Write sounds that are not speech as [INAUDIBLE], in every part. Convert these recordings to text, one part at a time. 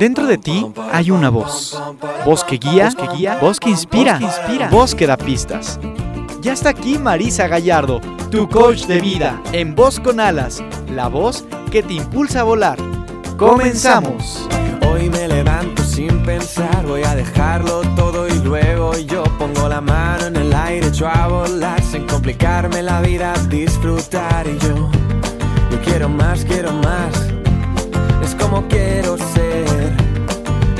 Dentro de ti hay una voz. Voz que guía, que guía, voz que inspira, inspira, voz que da pistas. Ya está aquí Marisa Gallardo, tu coach de vida, en Voz con Alas, la voz que te impulsa a volar. Comenzamos. Hoy me levanto sin pensar, voy a dejarlo todo luego yo pongo la mano en el aire, echo a volar sin complicarme la vida, disfrutar y yo, yo quiero más, quiero más, es como quiero ser,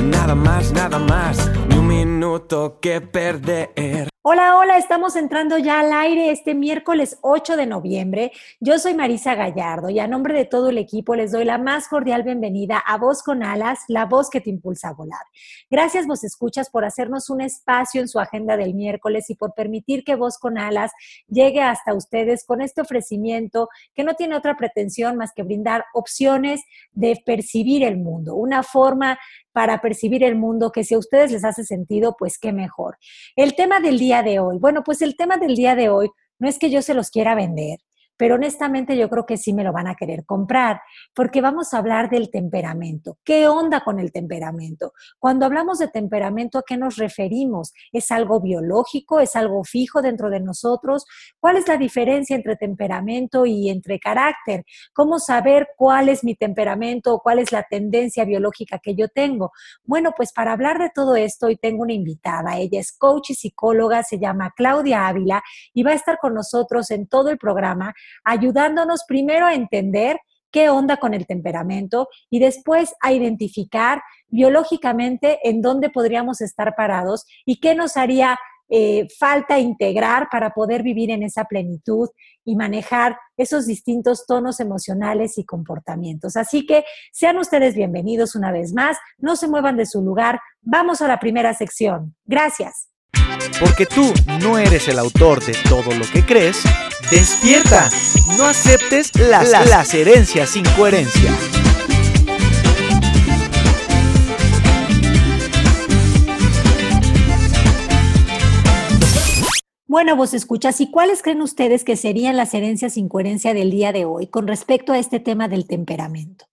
nada más, nada más, ni un minuto que perder. Hola, hola, estamos entrando ya al aire este miércoles 8 de noviembre. Yo soy Marisa Gallardo y a nombre de todo el equipo les doy la más cordial bienvenida a Voz con Alas, la voz que te impulsa a volar. Gracias, vos escuchas, por hacernos un espacio en su agenda del miércoles y por permitir que Voz con Alas llegue hasta ustedes con este ofrecimiento que no tiene otra pretensión más que brindar opciones de percibir el mundo, una forma para percibir el mundo que si a ustedes les hace sentido, pues qué mejor. El tema del día de hoy, bueno, pues el tema del día de hoy no es que yo se los quiera vender, pero honestamente yo creo que sí me lo van a querer comprar, porque vamos a hablar del temperamento. ¿Qué onda con el temperamento? Cuando hablamos de temperamento, ¿a qué nos referimos? ¿Es algo biológico? ¿Es algo fijo dentro de nosotros? ¿Cuál es la diferencia entre temperamento y entre carácter? ¿Cómo saber cuál es mi temperamento o cuál es la tendencia biológica que yo tengo? Bueno, pues para hablar de todo esto, hoy tengo una invitada. Ella es coach y psicóloga, se llama Claudia Ávila y va a estar con nosotros en todo el programa ayudándonos primero a entender qué onda con el temperamento y después a identificar biológicamente en dónde podríamos estar parados y qué nos haría eh, falta integrar para poder vivir en esa plenitud y manejar esos distintos tonos emocionales y comportamientos. Así que sean ustedes bienvenidos una vez más, no se muevan de su lugar, vamos a la primera sección. Gracias. Porque tú no eres el autor de todo lo que crees, despierta. No aceptes las, las herencias sin coherencia. Bueno, vos escuchas, ¿y cuáles creen ustedes que serían las herencias sin coherencia del día de hoy con respecto a este tema del temperamento?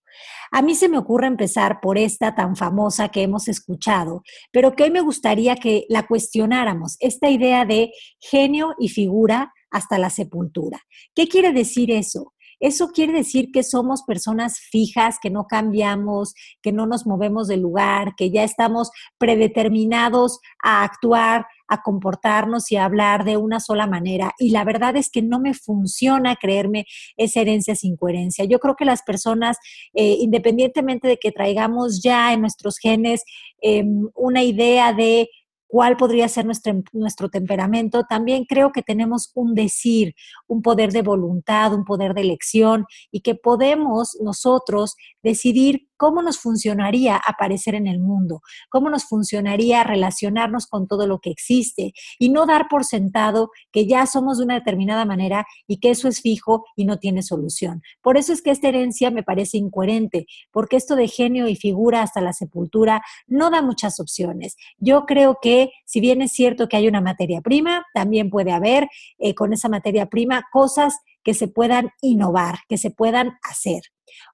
A mí se me ocurre empezar por esta tan famosa que hemos escuchado, pero que hoy me gustaría que la cuestionáramos, esta idea de genio y figura hasta la sepultura. ¿Qué quiere decir eso? Eso quiere decir que somos personas fijas, que no cambiamos, que no nos movemos del lugar, que ya estamos predeterminados a actuar a comportarnos y a hablar de una sola manera. Y la verdad es que no me funciona creerme esa herencia sin coherencia. Yo creo que las personas, eh, independientemente de que traigamos ya en nuestros genes em, una idea de cuál podría ser nuestro, nuestro temperamento, también creo que tenemos un decir, un poder de voluntad, un poder de elección y que podemos nosotros decidir cómo nos funcionaría aparecer en el mundo, cómo nos funcionaría relacionarnos con todo lo que existe y no dar por sentado que ya somos de una determinada manera y que eso es fijo y no tiene solución. Por eso es que esta herencia me parece incoherente, porque esto de genio y figura hasta la sepultura no da muchas opciones. Yo creo que si bien es cierto que hay una materia prima, también puede haber eh, con esa materia prima cosas que se puedan innovar, que se puedan hacer.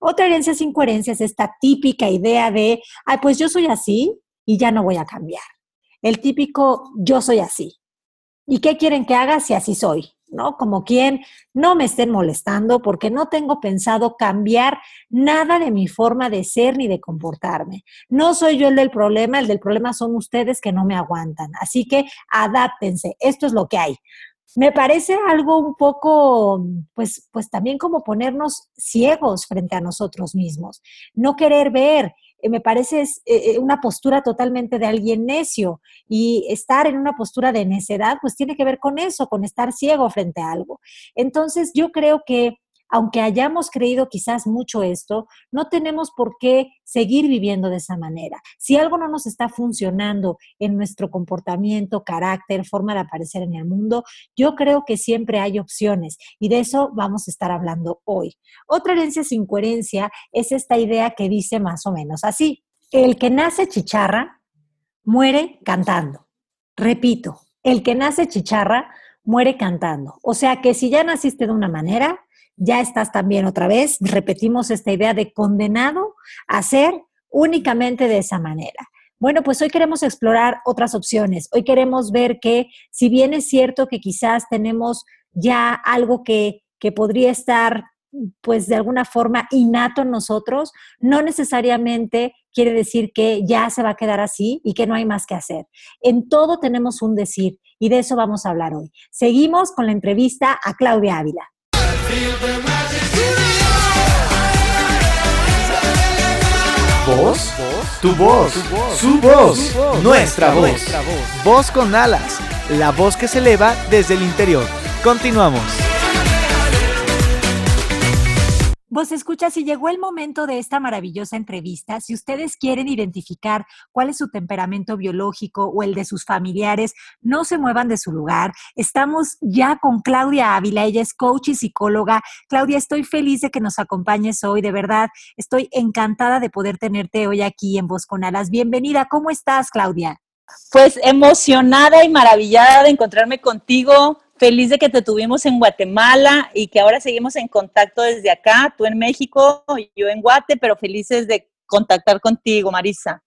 Otra herencia sin coherencia es esta típica idea de, ay, pues yo soy así y ya no voy a cambiar. El típico yo soy así. ¿Y qué quieren que haga si así soy? ¿No? Como quien no me estén molestando porque no tengo pensado cambiar nada de mi forma de ser ni de comportarme. No soy yo el del problema, el del problema son ustedes que no me aguantan. Así que adáptense, esto es lo que hay me parece algo un poco, pues, pues también como ponernos ciegos frente a nosotros mismos, no querer ver. Eh, me parece es, eh, eh, una postura totalmente de alguien necio y estar en una postura de necedad, pues tiene que ver con eso, con estar ciego frente a algo. Entonces, yo creo que aunque hayamos creído quizás mucho esto, no tenemos por qué seguir viviendo de esa manera. Si algo no nos está funcionando en nuestro comportamiento, carácter, forma de aparecer en el mundo, yo creo que siempre hay opciones y de eso vamos a estar hablando hoy. Otra herencia sin coherencia es esta idea que dice más o menos así. El que nace chicharra muere cantando. Repito, el que nace chicharra muere cantando. O sea que si ya naciste de una manera, ya estás también otra vez, repetimos esta idea de condenado a ser únicamente de esa manera. Bueno, pues hoy queremos explorar otras opciones. Hoy queremos ver que si bien es cierto que quizás tenemos ya algo que, que podría estar pues de alguna forma innato en nosotros, no necesariamente quiere decir que ya se va a quedar así y que no hay más que hacer. En todo tenemos un decir y de eso vamos a hablar hoy. Seguimos con la entrevista a Claudia Ávila. ¿Voz? Tu voz, su voz, nuestra voz. Voz con alas, la voz que se eleva desde el interior. Continuamos. Vos escucha, si llegó el momento de esta maravillosa entrevista, si ustedes quieren identificar cuál es su temperamento biológico o el de sus familiares, no se muevan de su lugar. Estamos ya con Claudia Ávila, ella es coach y psicóloga. Claudia, estoy feliz de que nos acompañes hoy, de verdad. Estoy encantada de poder tenerte hoy aquí en Voz con Alas. Bienvenida, ¿cómo estás, Claudia? Pues emocionada y maravillada de encontrarme contigo feliz de que te tuvimos en Guatemala y que ahora seguimos en contacto desde acá, tú en México, yo en Guate, pero felices de contactar contigo, Marisa.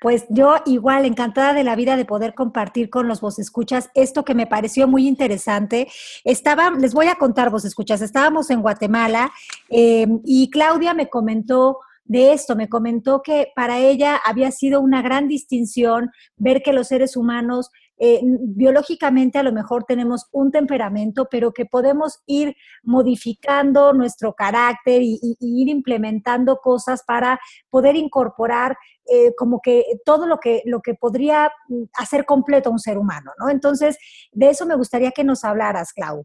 Pues yo igual, encantada de la vida de poder compartir con los vos escuchas esto que me pareció muy interesante. Estaba, les voy a contar vos escuchas, estábamos en Guatemala eh, y Claudia me comentó de esto, me comentó que para ella había sido una gran distinción ver que los seres humanos eh, biológicamente a lo mejor tenemos un temperamento, pero que podemos ir modificando nuestro carácter y, ir implementando cosas para poder incorporar eh, como que todo lo que, lo que podría hacer completo a un ser humano, ¿no? Entonces, de eso me gustaría que nos hablaras, Clau.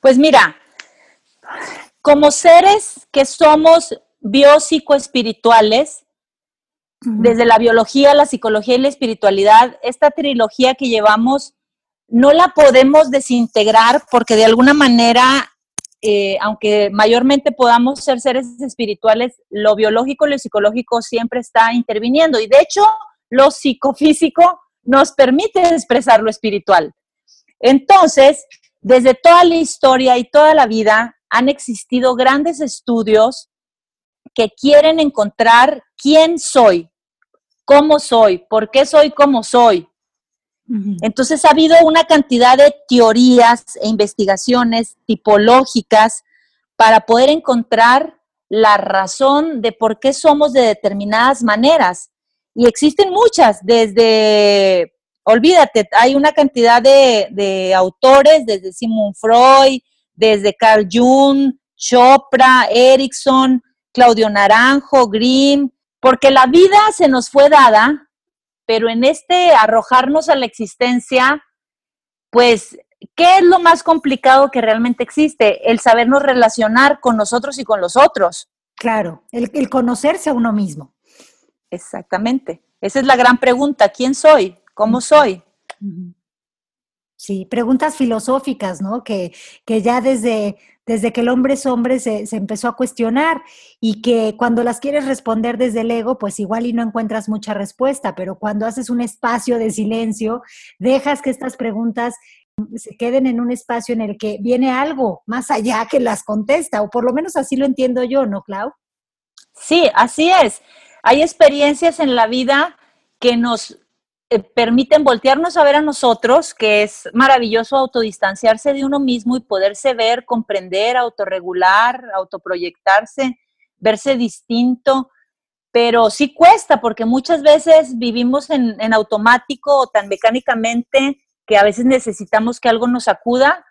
Pues mira, como seres que somos biopsicoespirituales, desde la biología, la psicología y la espiritualidad, esta trilogía que llevamos no la podemos desintegrar porque de alguna manera, eh, aunque mayormente podamos ser seres espirituales, lo biológico y lo psicológico siempre está interviniendo. Y de hecho, lo psicofísico nos permite expresar lo espiritual. Entonces, desde toda la historia y toda la vida han existido grandes estudios que quieren encontrar quién soy, cómo soy, por qué soy como soy. Entonces ha habido una cantidad de teorías e investigaciones tipológicas para poder encontrar la razón de por qué somos de determinadas maneras. Y existen muchas, desde, olvídate, hay una cantidad de, de autores, desde Sigmund Freud, desde Carl Jung, Chopra, Erickson, Claudio Naranjo, Grimm, porque la vida se nos fue dada, pero en este arrojarnos a la existencia, pues, ¿qué es lo más complicado que realmente existe? El sabernos relacionar con nosotros y con los otros. Claro, el, conocerse a uno mismo. Exactamente. Esa es la gran pregunta. ¿Quién soy? ¿Cómo soy? Sí, preguntas filosóficas, ¿no? Que, que ya desde, desde que el hombre es hombre se, empezó a cuestionar y que cuando las quieres responder desde el ego, pues igual y no encuentras mucha respuesta, pero cuando haces un espacio de silencio, dejas que estas preguntas se queden en un espacio en el que viene algo más allá que las contesta, o por lo menos así lo entiendo yo, ¿no, Clau? Sí, así es. Hay experiencias en la vida que nos permiten voltearnos a ver a nosotros, que es maravilloso autodistanciarse de uno mismo y poderse ver, comprender, autorregular, autoproyectarse, verse distinto, pero sí cuesta porque muchas veces vivimos en, automático o tan mecánicamente que a veces necesitamos que algo nos acuda.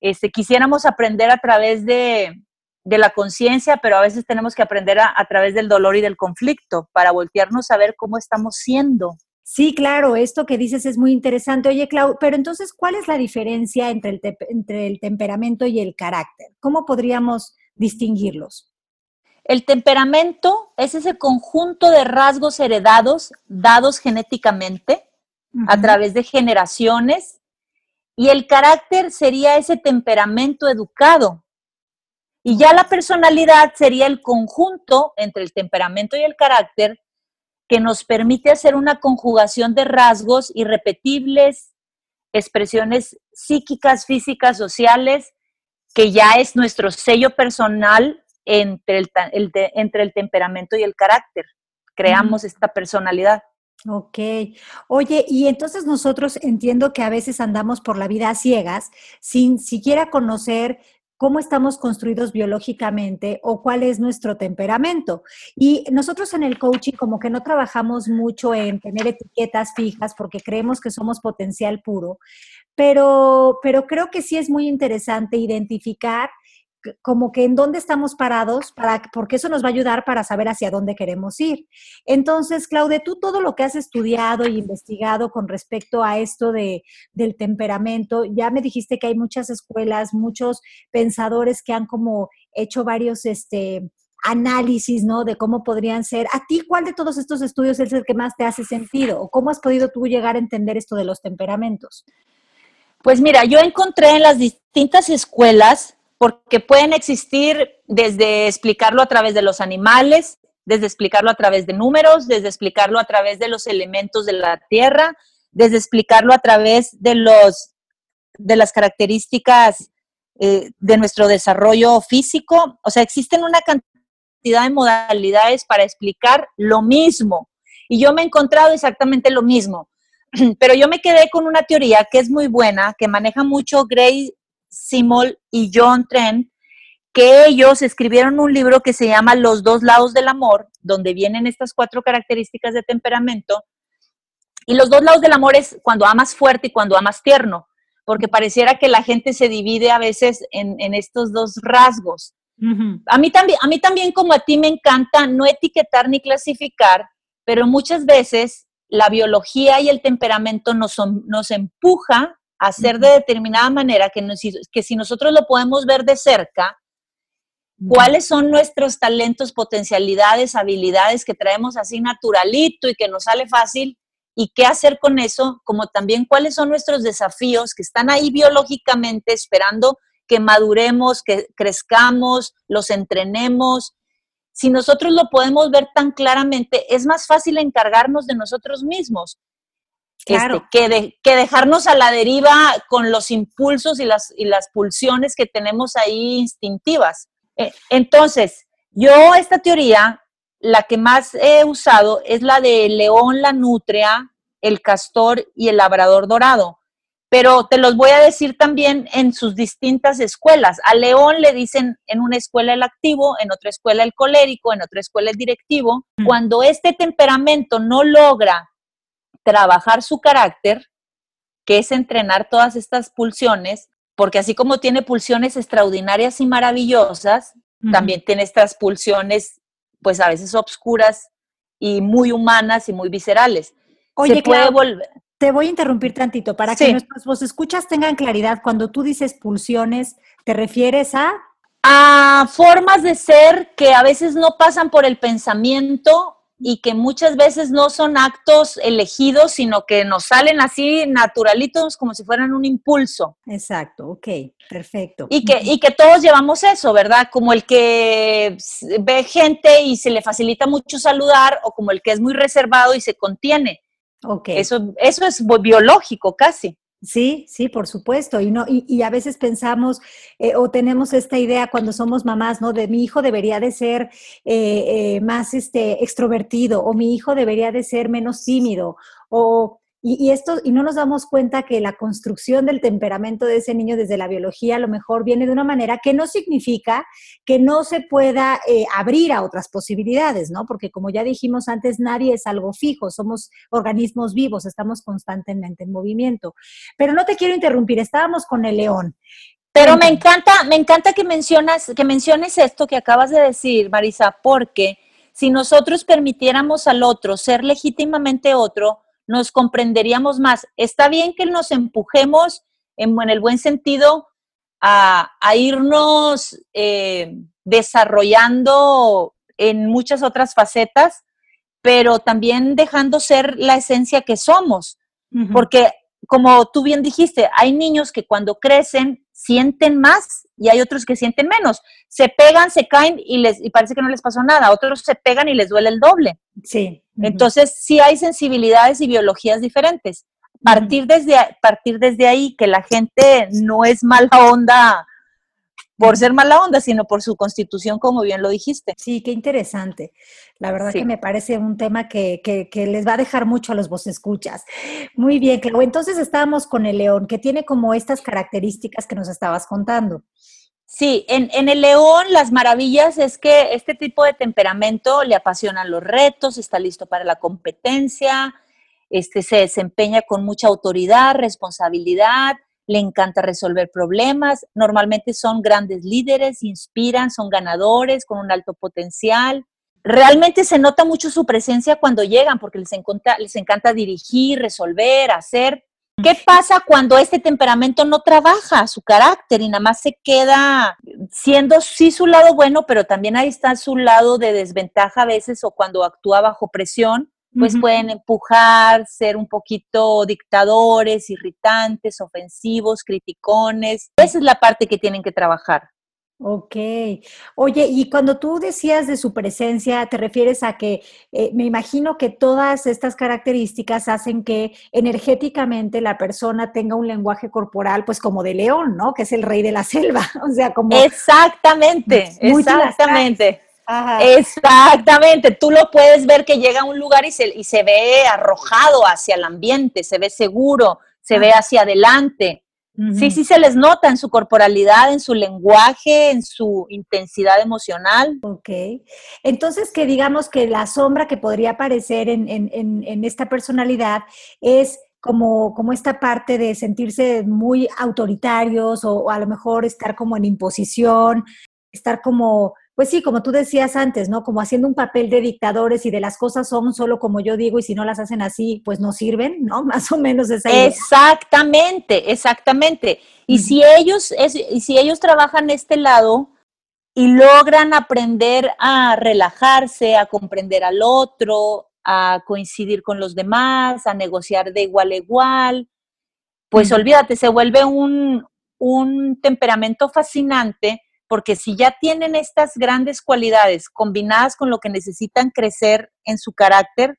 Este, quisiéramos aprender a través de, la conciencia, pero a veces tenemos que aprender a través del dolor y del conflicto para voltearnos a ver cómo estamos siendo. Sí, claro, esto que dices es muy interesante. Oye, Clau, pero entonces, ¿cuál es la diferencia entre el, entre el temperamento y el carácter? ¿Cómo podríamos distinguirlos? El temperamento es ese conjunto de rasgos heredados, dados genéticamente a través de generaciones, y el carácter sería ese temperamento educado. Y ya la personalidad sería el conjunto entre el temperamento y el carácter que nos permite hacer una conjugación de rasgos irrepetibles, expresiones psíquicas, físicas, sociales, que ya es nuestro sello personal entre el, entre el temperamento y el carácter. Creamos esta personalidad. Ok. Oye, y entonces nosotros entiendo que a veces andamos por la vida a ciegas sin siquiera conocer cómo estamos construidos biológicamente o cuál es nuestro temperamento. Y nosotros en el coaching como que no trabajamos mucho en tener etiquetas fijas porque creemos que somos potencial puro, pero, pero creo que sí es muy interesante identificar como que en dónde estamos parados, para, porque eso nos va a ayudar para saber hacia dónde queremos ir. Entonces, Claude, tú todo lo que has estudiado y investigado con respecto a esto de, del temperamento, ya me dijiste que hay muchas escuelas, muchos pensadores que han como hecho varios este, análisis, ¿no? De cómo podrían ser. ¿A ti cuál de todos estos estudios es el que más te hace sentido? ¿O cómo has podido tú llegar a entender esto de los temperamentos? Pues mira, yo encontré en las distintas escuelas porque pueden existir desde explicarlo a través de los animales, desde explicarlo a través de números, desde explicarlo a través de los elementos de la tierra, desde explicarlo a través de los de las características eh, de nuestro desarrollo físico. O sea, existen una cantidad de modalidades para explicar lo mismo. Y yo me he encontrado exactamente lo mismo. [CLEARS THROAT] Pero yo me quedé con una teoría que es muy buena, que maneja mucho Gray Simol y John Trent, que ellos escribieron un libro que se llama Los dos lados del amor, donde vienen estas cuatro características de temperamento. Y los dos lados del amor es cuando amas fuerte y cuando amas tierno, porque pareciera que la gente se divide a veces en, estos dos rasgos. a, mí también, a mí también, como a ti, me encanta no etiquetar ni clasificar, pero muchas veces la biología y el temperamento nos, nos empuja hacer de determinada manera que, que si nosotros lo podemos ver de cerca, cuáles son nuestros talentos, potencialidades, habilidades que traemos así naturalito y que nos sale fácil y qué hacer con eso, como también cuáles son nuestros desafíos que están ahí biológicamente esperando que maduremos, que crezcamos, los entrenemos. Si nosotros lo podemos ver tan claramente, es más fácil encargarnos de nosotros mismos. Este, que, que, dejarnos a la deriva con los impulsos y las, y las pulsiones que tenemos ahí instintivas. Eh, entonces, yo esta teoría, la que más he usado es la de león, la nutria, el castor y el labrador dorado. Pero te los voy a decir también en sus distintas escuelas. A león le dicen en una escuela el activo, en otra escuela el colérico, en otra escuela el directivo. Mm. Cuando este temperamento no logra trabajar su carácter, que es entrenar todas estas pulsiones, porque así como tiene pulsiones extraordinarias y maravillosas, también tiene estas pulsiones, pues a veces obscuras y muy humanas y muy viscerales. Oye, puede volver. Te voy a interrumpir tantito para que nuestros vos escuchas tengan claridad. Cuando tú dices pulsiones, ¿te refieres a? A formas de ser que a veces no pasan por el pensamiento y que muchas veces no son actos elegidos, sino que nos salen así naturalitos como si fueran un impulso. Exacto, ok, perfecto. Y que, y que todos llevamos eso, ¿verdad? Como el que ve gente y se le facilita mucho saludar o como el que es muy reservado y se contiene. Ok. Eso, eso es biológico casi. Sí, sí, por supuesto. Y, no, y, a veces pensamos eh, o tenemos esta idea cuando somos mamás, ¿no? De mi hijo debería de ser eh, eh, más este, extrovertido o mi hijo debería de ser menos tímido o y, esto, y no nos damos cuenta que la construcción del temperamento de ese niño desde la biología a lo mejor viene de una manera que no significa que no se pueda eh, abrir a otras posibilidades, ¿no? Porque como ya dijimos antes, nadie es algo fijo, somos organismos vivos, estamos constantemente en movimiento. Pero no te quiero interrumpir, estábamos con el león. Pero me encanta, me encanta que mencionas, que menciones esto que acabas de decir, Marisa, porque si nosotros permitiéramos al otro ser legítimamente otro, nos comprenderíamos más. Está bien que nos empujemos en, el buen sentido a, irnos eh, desarrollando en muchas otras facetas, pero también dejando ser la esencia que somos. Porque, como tú bien dijiste, hay niños que cuando crecen sienten más y hay otros que sienten menos. Se pegan, se caen y, les, y parece que no les pasó nada. Otros se pegan y les duele el doble. Sí. Entonces, sí hay sensibilidades y biologías diferentes. Partir, desde, partir desde ahí, que la gente no es mala onda por ser mala onda, sino por su constitución, como bien lo dijiste. Sí, qué interesante. La verdad que me parece un tema que, que, les va a dejar mucho a los vos escuchas. Muy bien, Clau. Entonces estábamos con el león, que tiene como estas características que nos estabas contando. Sí, en, en, el león las maravillas es que este tipo de temperamento le apasionan los retos, está listo para la competencia, este, se desempeña con mucha autoridad, responsabilidad, le encanta resolver problemas, normalmente son grandes líderes, inspiran, son ganadores con un alto potencial. Realmente se nota mucho su presencia cuando llegan porque les encanta, les encanta dirigir, resolver, hacer. ¿Qué pasa cuando este temperamento no trabaja su carácter y nada más se queda siendo sí su lado bueno, pero también ahí está su lado de desventaja a veces o cuando actúa bajo presión pues pueden empujar, ser un poquito dictadores, irritantes, ofensivos, criticones. Esa es la parte que tienen que trabajar. Ok. Oye, y cuando tú decías de su presencia, te refieres a que eh, me imagino que todas estas características hacen que energéticamente la persona tenga un lenguaje corporal, pues como de león, ¿no? Que es el rey de la selva. [LAUGHS] O sea, como. Exactamente, exactamente. Exactamente, tú lo puedes ver que llega a un lugar y se, y se ve arrojado hacia el ambiente, se ve seguro, se ve hacia adelante. Sí, sí se les nota en su corporalidad, en su lenguaje, en su intensidad emocional. Ok. Entonces, que digamos que la sombra que podría aparecer en, en, en, esta personalidad es como, como esta parte de sentirse muy autoritarios o, a lo mejor estar como en imposición, estar como pues sí, como tú decías antes, ¿no? Como haciendo un papel de dictadores y de las cosas son solo como yo digo y si no las hacen así, pues no sirven, ¿no? [LAUGHS] Más o menos esa idea. Exactamente, exactamente. Y si ellos, y si ellos trabajan este lado y logran aprender a relajarse, a comprender al otro, a coincidir con los demás, a negociar de igual a igual, pues olvídate, se vuelve un, un temperamento fascinante porque si ya tienen estas grandes cualidades combinadas con lo que necesitan crecer en su carácter,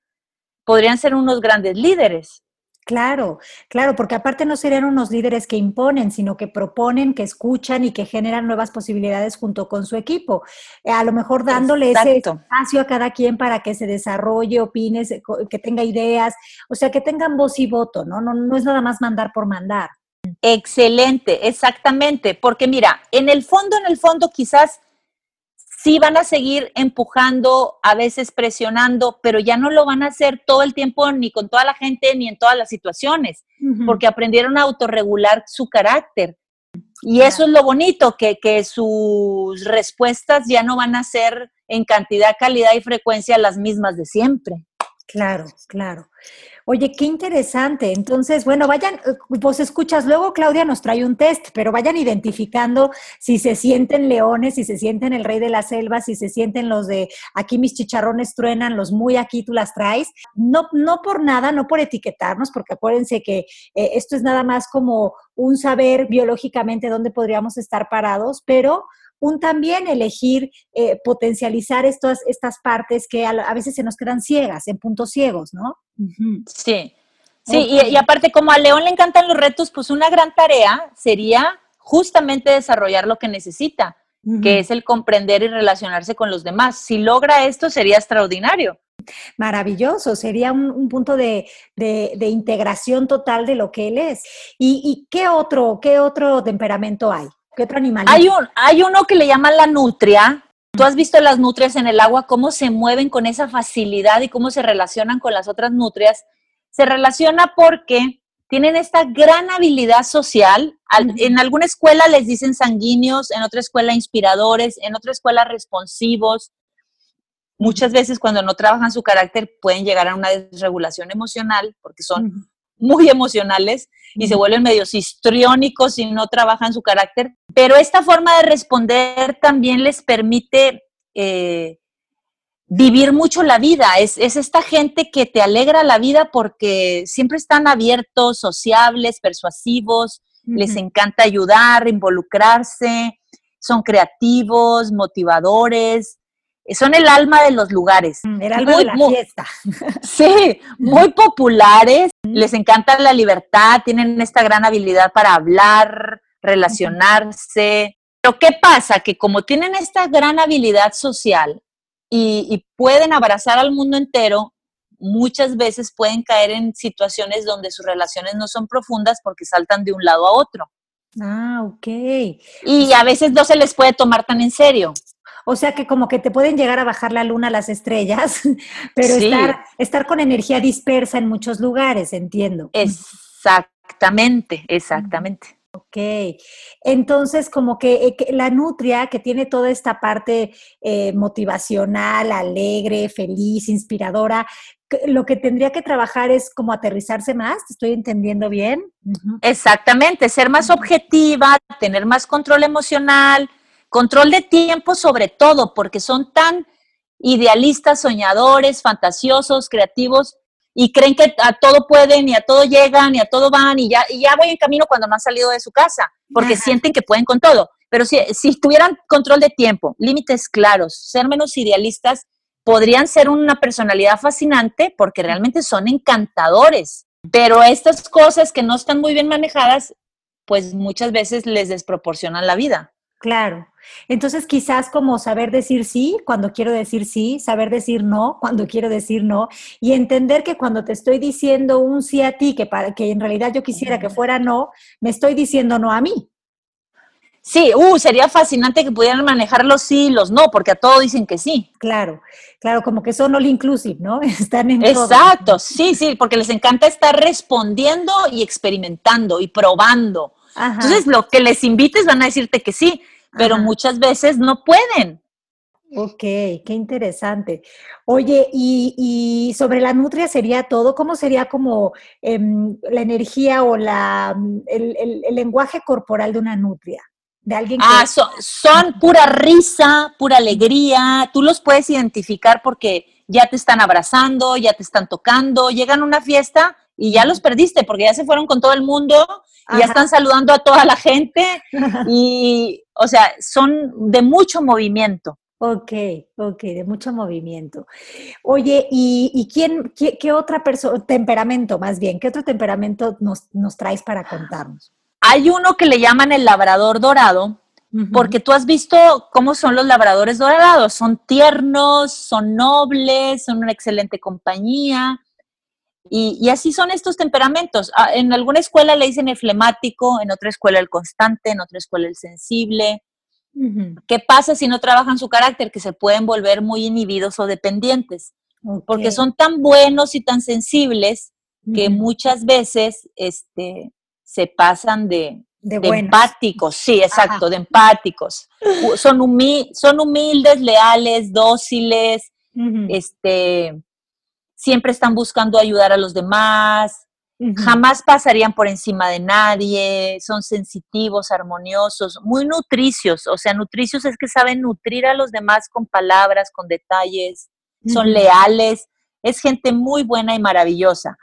podrían ser unos grandes líderes. Claro, claro, porque aparte no serían unos líderes que imponen, sino que proponen, que escuchan y que generan nuevas posibilidades junto con su equipo. A lo mejor dándole ese espacio a cada quien para que se desarrolle, opine, que tenga ideas, o sea, que tengan voz y voto, ¿no? No, no es nada más mandar por mandar. Excelente, exactamente, porque mira, en el fondo, en el fondo quizás sí van a seguir empujando, a veces presionando, pero ya no lo van a hacer todo el tiempo ni con toda la gente ni en todas las situaciones, porque aprendieron a autorregular su carácter. Y eso es lo bonito, que, que sus respuestas ya no van a ser en cantidad, calidad y frecuencia las mismas de siempre. Claro, claro. Oye, qué interesante. Entonces, bueno, vayan, eh, vos escuchas, luego Claudia nos trae un test, pero vayan identificando si se sienten leones, si se sienten el rey de la selva, si se sienten los de aquí mis chicharrones truenan, los muy aquí tú las traes. No, no por nada, no por etiquetarnos, porque acuérdense que eh, esto es nada más como un saber biológicamente dónde podríamos estar parados, pero un también elegir eh, potencializar estas, estas partes que a, veces se nos quedan ciegas, en puntos ciegos, ¿no? Sí, sí, y, aparte como a León le encantan los retos, pues una gran tarea sería justamente desarrollar lo que necesita, que es el comprender y relacionarse con los demás. Si logra esto, sería extraordinario. Maravilloso, sería un, punto de, integración total de lo que él es. ¿Y, ¿Y, qué otro, qué otro temperamento hay? ¿Qué otro animal? Hay, un, hay uno que le llaman la nutria. Tú has visto las nutrias en el agua, cómo se mueven con esa facilidad y cómo se relacionan con las otras nutrias. Se relaciona porque tienen esta gran habilidad social. En alguna escuela les dicen sanguíneos, en otra escuela inspiradores, en otra escuela responsivos. Muchas veces cuando no trabajan su carácter pueden llegar a una desregulación emocional porque son muy emocionales y se vuelven medios histriónicos y no trabajan su carácter. Pero esta forma de responder también les permite eh, vivir mucho la vida. Es, esta gente que te alegra la vida porque siempre están abiertos, sociables, persuasivos, les encanta ayudar, involucrarse, son creativos, motivadores, son el alma de los lugares. Mm, el alma de la fiesta. [LAUGHS] Sí, muy populares, les encanta la libertad, tienen esta gran habilidad para hablar, relacionarse, ¿qué pasa? Que como tienen esta gran habilidad social y, pueden abrazar al mundo entero, muchas veces pueden caer en situaciones donde sus relaciones no son profundas porque saltan de un lado a otro. Ah, ok. Y a veces no se les puede tomar tan en serio. O sea que como que te pueden llegar a bajar la luna a las estrellas, [LAUGHS] pero estar, estar con energía dispersa en muchos lugares, entiendo. Exactamente, exactamente. Ok, entonces como que, eh, la nutria que tiene toda esta parte eh, motivacional, alegre, feliz, inspiradora, lo que tendría que trabajar es como aterrizarse más, ¿te estoy entendiendo bien? Exactamente, ser más objetiva, tener más control emocional, control de tiempo sobre todo, porque son tan idealistas, soñadores, fantasiosos, creativos, y creen que a todo pueden y a todo llegan y a todo van y ya, y ya voy en camino cuando no han salido de su casa, porque sienten que pueden con todo. Pero si, si tuvieran control de tiempo, límites claros, ser menos idealistas, podrían ser una personalidad fascinante porque realmente son encantadores. Pero estas cosas que no están muy bien manejadas, pues muchas veces les desproporcionan la vida. Claro. Entonces, quizás como saber decir sí cuando quiero decir sí, saber decir no cuando quiero decir no, y entender que cuando te estoy diciendo un sí a ti, que, para, que en realidad yo quisiera que fuera no, me estoy diciendo no a mí. Sí, uh, sería fascinante que pudieran manejar los sí y los no, porque a todos dicen que sí. Claro, claro, como que son all inclusive, ¿no? [LAUGHS] Están en Exacto, sí, sí, porque les encanta estar respondiendo y experimentando y probando. Entonces, lo que les invites van a decirte que sí, pero muchas veces no pueden. Ok, qué interesante. Oye, y, sobre la nutria sería todo, ¿cómo sería como em, la energía o la, el, lenguaje corporal de una nutria? De alguien que... Ah, son, pura risa, pura alegría, tú los puedes identificar porque ya te están abrazando, ya te están tocando, llegan a una fiesta y ya los perdiste porque ya se fueron con todo el mundo y ya están saludando a toda la gente [LAUGHS] y, o sea, son de mucho movimiento. Ok, ok, de mucho movimiento. Oye, ¿y, quién, qué, otra persona, temperamento más bien, qué otro temperamento nos, nos, traes para contarnos? Hay uno que le llaman el labrador dorado, porque tú has visto cómo son los labradores dorados, son tiernos, son nobles, son una excelente compañía, y, así son estos temperamentos. Ah, en alguna escuela le dicen el flemático, en otra escuela el constante, en otra escuela el sensible. ¿Qué pasa si no trabajan su carácter? Que se pueden volver muy inhibidos o dependientes, porque son tan buenos y tan sensibles que muchas veces este, se pasan de, empáticos, sí, exacto, de empáticos. Son, son humildes, leales, dóciles, este, siempre están buscando ayudar a los demás, jamás pasarían por encima de nadie, son sensitivos, armoniosos, muy nutricios, o sea, nutricios es que saben nutrir a los demás con palabras, con detalles, son leales, es gente muy buena y maravillosa.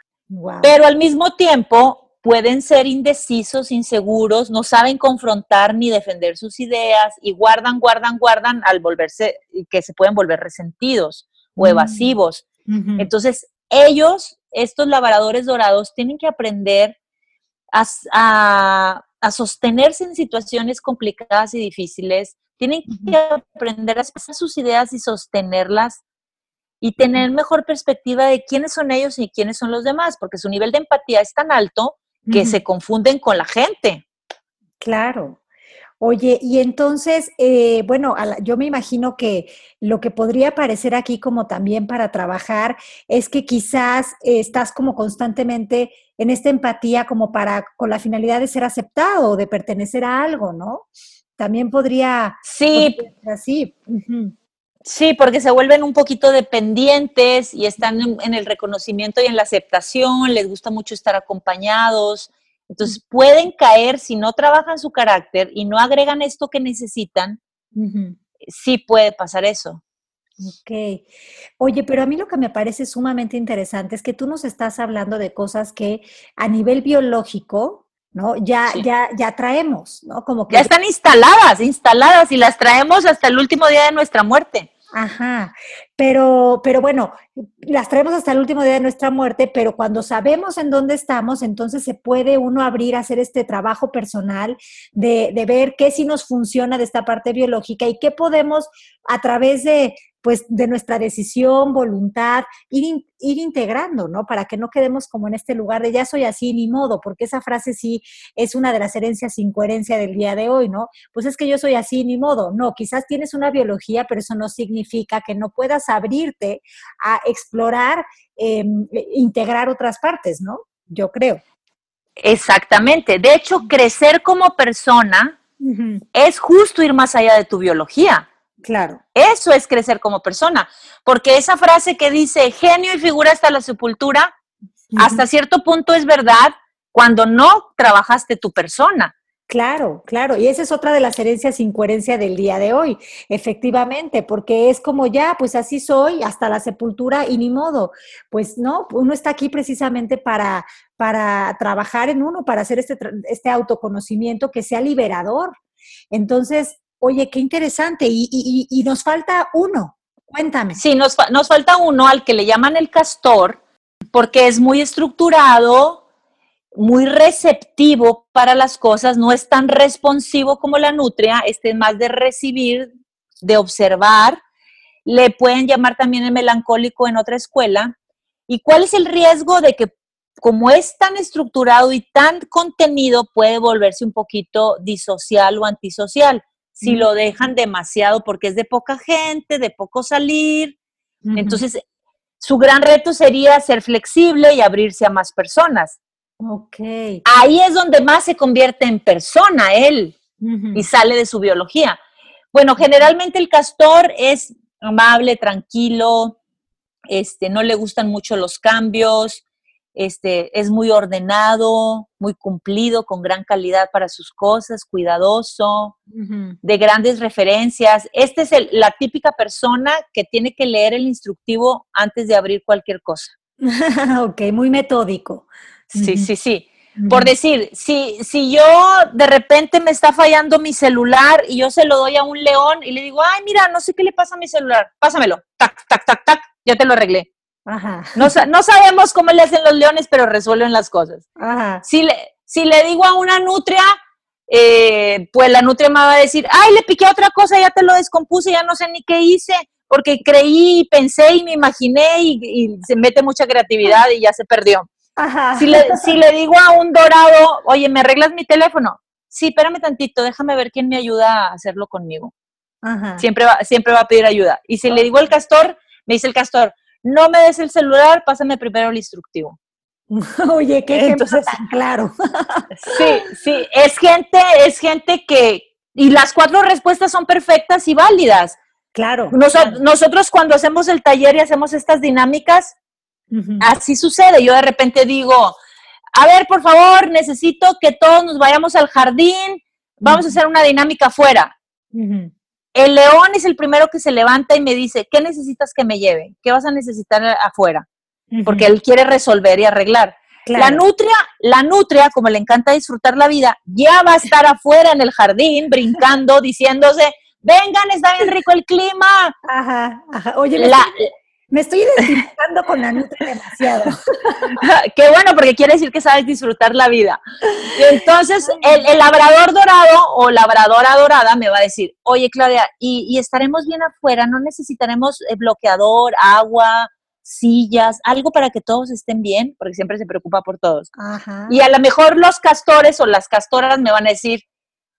Pero al mismo tiempo pueden ser indecisos, inseguros, no saben confrontar ni defender sus ideas y guardan, guardan, guardan al volverse, que se pueden volver resentidos o Entonces, ellos, estos labradores dorados, tienen que aprender a, sostenerse en situaciones complicadas y difíciles, tienen que aprender a expresar sus ideas y sostenerlas y tener mejor perspectiva de quiénes son ellos y quiénes son los demás, porque su nivel de empatía es tan alto que se confunden con la gente. Claro, Oye, y entonces, eh, bueno, yo me imagino que lo que podría parecer aquí como también para trabajar es que quizás estás como constantemente en esta empatía como para, con la finalidad de ser aceptado, de pertenecer a algo, ¿no? También podría, sí. ser así. Sí, porque se vuelven un poquito dependientes y están en, el reconocimiento y en la aceptación, les gusta mucho estar acompañados, entonces pueden caer si no trabajan su carácter y no agregan esto que necesitan, sí puede pasar eso. Ok. Oye, pero a mí lo que me parece sumamente interesante es que tú nos estás hablando de cosas que a nivel biológico, ¿no? Ya, ya, ya traemos, ¿no? Como que ya están instaladas, instaladas y las traemos hasta el último día de nuestra muerte. Ajá, Pero, pero bueno, las traemos hasta el último día de nuestra muerte, pero cuando sabemos en dónde estamos, entonces se puede uno abrir a hacer este trabajo personal de, de ver qué sí nos funciona de esta parte biológica y qué podemos a través de, pues de nuestra decisión, voluntad, ir, ir, integrando, ¿no? Para que no quedemos como en este lugar de ya soy así, ni modo, porque esa frase sí es una de las herencias sin coherencia del día de hoy, ¿no? Pues es que yo soy así, ni modo. No, quizás tienes una biología, pero eso no significa que no puedas abrirte a explorar, eh, integrar otras partes, ¿no? Yo creo. Exactamente. De hecho, crecer como persona uh -huh. es justo ir más allá de tu biología. Claro. Eso es crecer como persona, porque esa frase que dice genio y figura hasta la sepultura, uh -huh. hasta cierto punto es verdad cuando no trabajaste tu persona. Claro, claro. Y esa es otra de las herencias sin coherencia del día de hoy, efectivamente, porque es como ya, pues así soy, hasta la sepultura y ni modo. Pues no, uno está aquí precisamente para, para trabajar en uno, para hacer este, este autoconocimiento que sea liberador. Entonces, oye, qué interesante. Y, y, y nos falta uno. Cuéntame. Sí, nos, nos falta uno al que le llaman el castor, porque es muy estructurado, muy receptivo para las cosas, no es tan responsivo como la nutria, este es más de recibir, de observar. Le pueden llamar también el melancólico en otra escuela. ¿Y cuál es el riesgo de que como es tan estructurado y tan contenido, puede volverse un poquito disocial o antisocial? Si lo dejan demasiado porque es de poca gente, de poco salir. Uh -huh. Entonces, su gran reto sería ser flexible y abrirse a más personas. Ok. Ahí es donde más se convierte en persona él uh -huh. y sale de su biología. Bueno, generalmente el castor es amable, tranquilo, este, no le gustan mucho los cambios, este, es muy ordenado, muy cumplido, con gran calidad para sus cosas, cuidadoso, uh -huh. de grandes referencias. Esta es el, la típica persona que tiene que leer el instructivo antes de abrir cualquier cosa. [LAUGHS] ok, muy metódico. Sí, sí, sí. Por decir, si, si yo de repente me está fallando mi celular y yo se lo doy a un león y le digo, ay, mira, no sé qué le pasa a mi celular, pásamelo, tac, tac, tac, tac, ya te lo arreglé. Ajá. No, no sabemos cómo le hacen los leones, pero resuelven las cosas. Ajá. Si, le, si le digo a una nutria, eh, pues la nutria me va a decir, ay, le piqué otra cosa, ya te lo descompuse, ya no sé ni qué hice, porque creí, pensé y me imaginé y, y se mete mucha creatividad y ya se perdió. Ajá. Si le, si le digo a un dorado, oye, ¿me arreglas mi teléfono? Sí, espérame tantito, déjame ver quién me ayuda a hacerlo conmigo. Ajá. Siempre, va, siempre va a pedir ayuda. Y si le digo al castor, me dice el castor, no me des el celular, pásame primero el instructivo. [LAUGHS] Oye, qué Entonces, tan claro. sí, sí, es gente, es gente que, y las cuatro respuestas son perfectas y válidas. Claro. Nos, claro. Nosotros cuando hacemos el taller y hacemos estas dinámicas, uh -huh. así sucede. Yo de repente digo, a ver, por favor, necesito que todos nos vayamos al jardín, vamos uh -huh. a hacer una dinámica afuera. Uh -huh. El león es el primero que se levanta y me dice, ¿qué necesitas que me lleve? ¿Qué vas a necesitar afuera? Porque él quiere resolver y arreglar. Claro. La nutria, la nutria, como le encanta disfrutar la vida, ya va a estar afuera en el jardín, brincando, diciéndose, vengan, está bien rico el clima. Ajá, ajá. Oye, la, me estoy identificando con la nutria demasiado. [LAUGHS] Qué bueno, porque quiere decir que sabes disfrutar la vida. Entonces, el, el, labrador dorado o labradora dorada me va a decir, oye, Claudia, y, y estaremos bien afuera, no necesitaremos bloqueador, agua, sillas, algo para que todos estén bien, porque siempre se preocupa por todos. Ajá. Y a lo mejor los castores o las castoras me van a decir,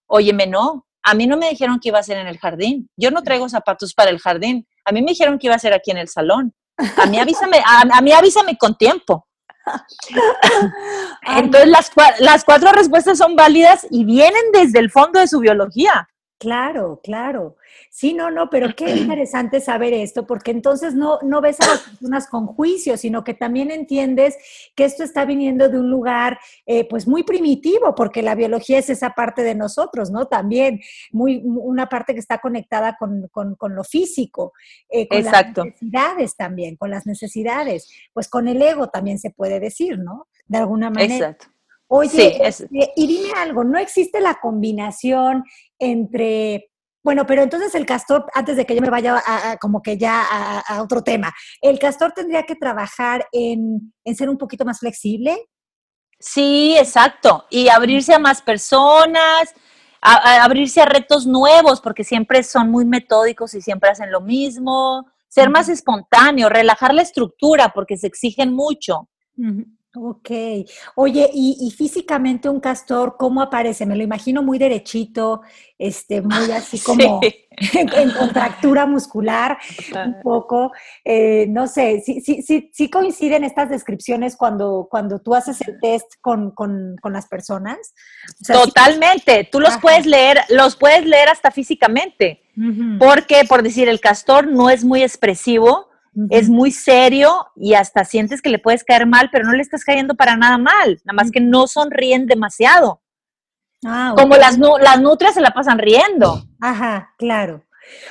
óyeme, no, a mí no me dijeron que iba a ser en el jardín. Yo no traigo zapatos para el jardín. A mí me dijeron que iba a ser aquí en el salón. A mí avísame, a, a mí avísame con tiempo. [LAUGHS] Entonces las, las cuatro respuestas son válidas y vienen desde el fondo de su biología. Claro, claro. Sí, no, no, pero qué interesante saber esto, porque entonces no, no ves a las [COUGHS] personas con juicio, sino que también entiendes que esto está viniendo de un lugar eh, pues muy primitivo, porque la biología es esa parte de nosotros, ¿no? También muy, una parte que está conectada con, con, con lo físico, eh, con Exacto. las necesidades también, con las necesidades, pues con el ego también se puede decir, ¿no? De alguna manera. Exacto. Oye, sí, es... Este, y dime algo, ¿no existe la combinación entre Bueno, pero entonces el castor, antes de que yo me vaya a, como que ya a, otro tema, ¿el castor tendría que trabajar en, en ser un poquito más flexible? Sí, exacto. Y abrirse a más personas, abrirse a retos nuevos, porque siempre son muy metódicos y siempre hacen lo mismo. Ser más espontáneo, relajar la estructura, porque se exigen mucho. Ok. Oye, y, físicamente un castor, ¿cómo aparece? Me lo imagino muy derechito, este, muy [LAUGHS] así como en, contractura muscular, un poco. Eh, no sé, sí, sí, sí, sí, coinciden estas descripciones cuando, cuando tú haces el test con, las personas. Totalmente. Tú los puedes leer, los puedes leer hasta físicamente. Porque, por decir, el castor no es muy expresivo es muy serio y hasta sientes que le puedes caer mal, pero no le estás cayendo para nada mal, nada más que no sonríen demasiado. Ah, como las, las nutrias se la pasan riendo. Ajá, claro.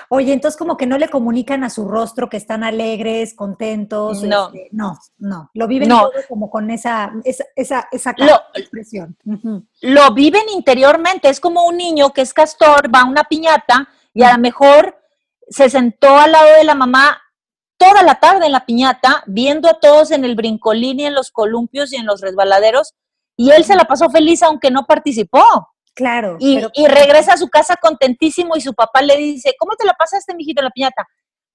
Oye, entonces como que no le comunican a su rostro que están alegres, contentos. No, este, no, no. Lo viven todo como con esa, esa, esa, esa expresión. Lo viven interiormente. Es como un niño que es castor, va a una piñata y a lo mejor se sentó al lado de la mamá toda la tarde en la piñata, viendo a todos en el brincolín y en los columpios y en los resbaladeros, y él se la pasó feliz aunque no participó. Claro. Y, regresa a su casa contentísimo y su papá le dice, ¿cómo te la pasaste, mijito, en la piñata?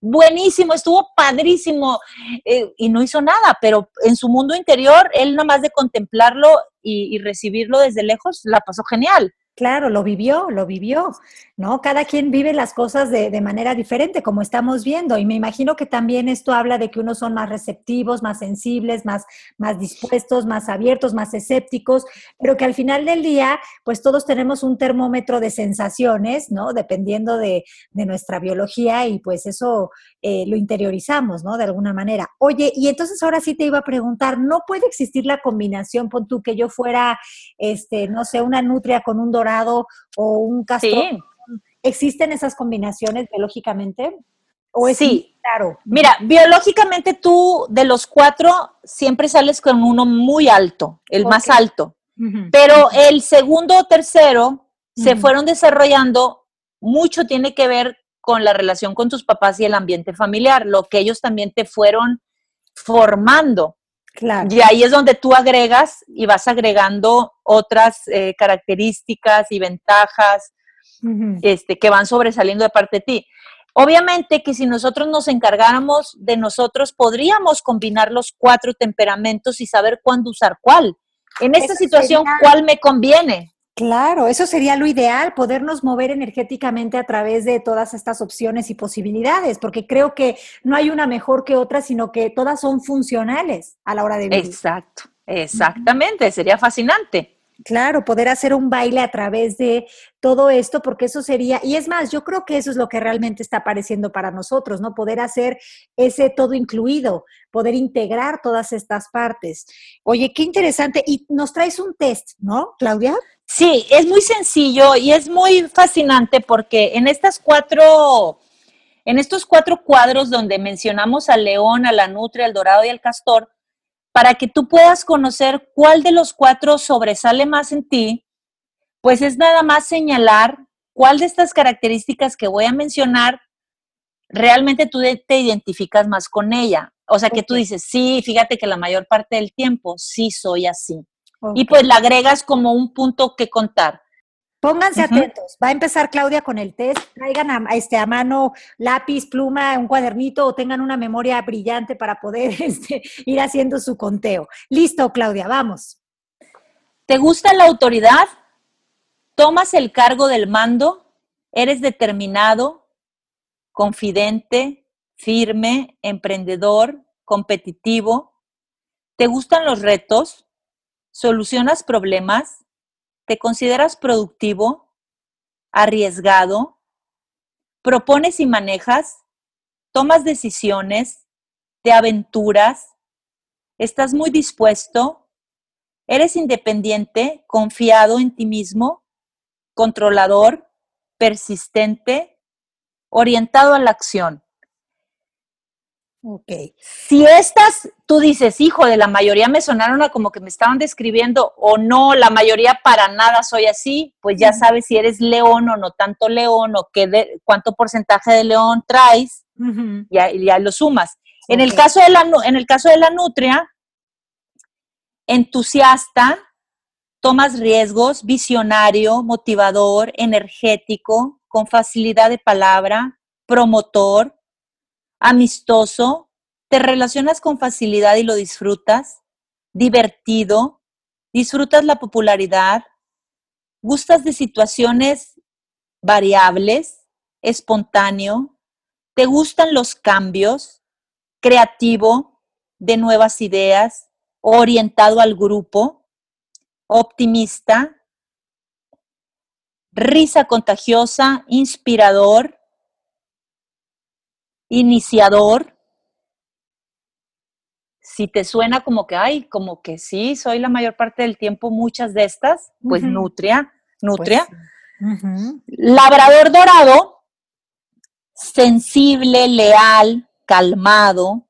Buenísimo, estuvo padrísimo. Eh, y no hizo nada, pero en su mundo interior, él nada más de contemplarlo y recibirlo desde lejos, la pasó genial. Claro, lo vivió, lo vivió, ¿no? Cada quien vive las cosas de, de, manera diferente, como estamos viendo, y me imagino que también esto habla de que unos son más receptivos, más sensibles, más, más dispuestos, más abiertos, más escépticos, pero que al final del día, pues todos tenemos un termómetro de sensaciones, ¿no? Dependiendo de, de nuestra biología, y pues eso eh, lo interiorizamos, ¿no? De alguna manera. Oye, y entonces ahora sí te iba a preguntar, ¿no puede existir la combinación, pon tú, que yo fuera, este, no sé, una nutria con un o un castor. ¿Existen esas combinaciones biológicamente? ¿O es sí, claro. Mira, biológicamente tú de los cuatro siempre sales con uno muy alto, el más alto. Pero el segundo o tercero se fueron desarrollando, mucho tiene que ver con la relación con tus papás y el ambiente familiar, lo que ellos también te fueron formando. Y ahí es donde tú agregas y vas agregando otras eh, características y ventajas este, que van sobresaliendo de parte de ti. Obviamente que si nosotros nos encargáramos de nosotros, podríamos combinar los cuatro temperamentos y saber cuándo usar cuál. En esta situación, ¿cuál me conviene? Claro, eso sería lo ideal, podernos mover energéticamente a través de todas estas opciones y posibilidades, porque creo que no hay una mejor que otra, sino que todas son funcionales a la hora de vivir. Exacto, exactamente, sería fascinante. Claro, poder hacer un baile a través de todo esto, porque eso sería, y es más, yo creo que eso es lo que realmente está apareciendo para nosotros, ¿no? Poder hacer ese todo incluido, poder integrar todas estas partes. Oye, qué interesante. Y nos traes un test, ¿no, Claudia? Sí, es muy sencillo y es muy fascinante porque en estas cuatro, en estos cuatro cuadros donde mencionamos al león, a la nutria, al dorado y al castor, para que tú puedas conocer cuál de los cuatro sobresale más en ti, pues es nada más señalar cuál de estas características que voy a mencionar realmente tú te identificas más con ella. O sea, que tú dices, sí, fíjate que la mayor parte del tiempo sí soy así. Y pues le agregas como un punto que contar. Pónganse atentos. Va a empezar Claudia con el test. Traigan a, este, a mano lápiz, pluma, un cuadernito o tengan una memoria brillante para poder [LAUGHS] este, ir haciendo su conteo. Listo, Claudia, vamos. ¿Te gusta la autoridad? ¿Tomas el cargo del mando? ¿Eres determinado, confidente, firme, emprendedor, competitivo? ¿Te gustan los retos? ¿Solucionas problemas? ¿Te consideras productivo? ¿Arriesgado? ¿Propones y manejas? ¿Tomas decisiones? ¿Te aventuras? ¿Estás muy dispuesto? ¿Eres independiente, confiado en ti mismo, controlador, persistente, orientado a la acción? Ok. Si estas, tú dices, hijo, de la mayoría me sonaron a como que me estaban describiendo, o no, la mayoría para nada soy así, pues ya sabes si eres león o no tanto león, o qué de, cuánto porcentaje de león traes, ya, ya lo sumas. En, el caso de la, en el caso de la nutria, entusiasta, tomas riesgos, visionario, motivador, energético, con facilidad de palabra, promotor, amistoso, te relacionas con facilidad y lo disfrutas, divertido, disfrutas la popularidad, gustas de situaciones variables, espontáneo, te gustan los cambios, creativo, de nuevas ideas, orientado al grupo, optimista, risa contagiosa, inspirador, iniciador. Si te suena como que, ay, como que sí, soy la mayor parte del tiempo muchas de estas, pues nutria, nutria. Pues Labrador dorado, sensible, leal, calmado,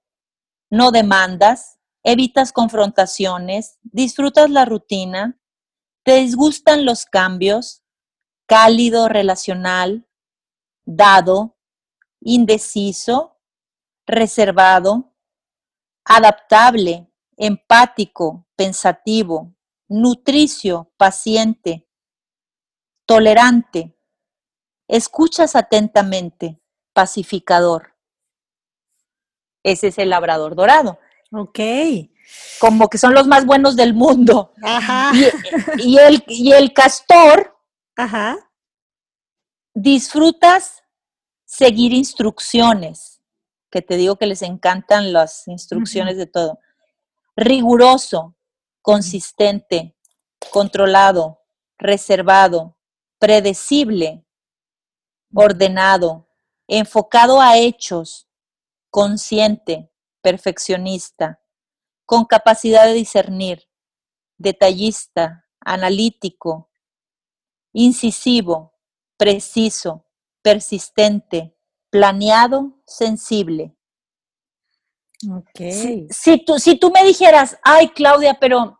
no demandas, evitas confrontaciones, disfrutas la rutina, te disgustan los cambios, cálido, relacional, dado, indeciso, reservado, adaptable, empático, pensativo, nutricio, paciente, tolerante, escuchas atentamente, pacificador. Ese es el labrador dorado. Ok. Como que son los más buenos del mundo. Ajá. Y, y el, y el castor, Ajá. disfrutas seguir instrucciones, que te digo que les encantan las instrucciones de todo. Riguroso, consistente, controlado, reservado, predecible, ordenado, enfocado a hechos, consciente, perfeccionista, con capacidad de discernir, detallista, analítico, incisivo, preciso, persistente, planeado, sensible. Ok. Si, si tú, si tú me dijeras, ay Claudia, pero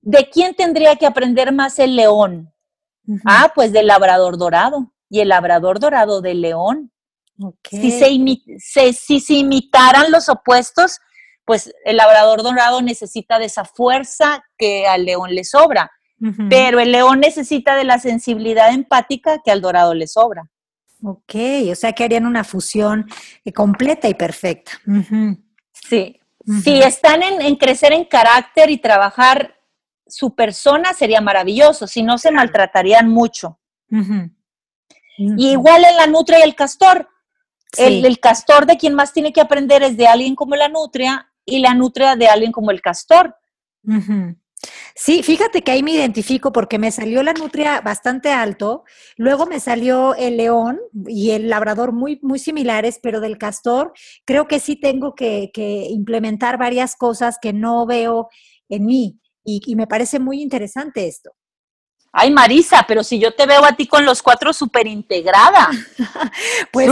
¿de quién tendría que aprender más el león? Ah, pues del labrador dorado y el labrador dorado del león. Si se, imi- se- si se imitaran los opuestos, pues el labrador dorado necesita de esa fuerza que al león le sobra, pero el león necesita de la sensibilidad empática que al dorado le sobra. Ok, o sea que harían una fusión eh, completa y perfecta. Sí. Si están en, en crecer en carácter y trabajar su persona, sería maravilloso, si no se maltratarían mucho. Y igual en la nutria y el castor. Sí. El, el castor de quien más tiene que aprender es de alguien como la nutria y la nutria de alguien como el castor. Sí, fíjate que ahí me identifico porque me salió la nutria bastante alto, luego me salió el león y el labrador muy, muy similares, pero del castor creo que sí tengo que, que implementar varias cosas que no veo en mí y, y me parece muy interesante esto. Ay, Marisa, pero si yo te veo a ti con los cuatro súper integrada. [LAUGHS] Pues,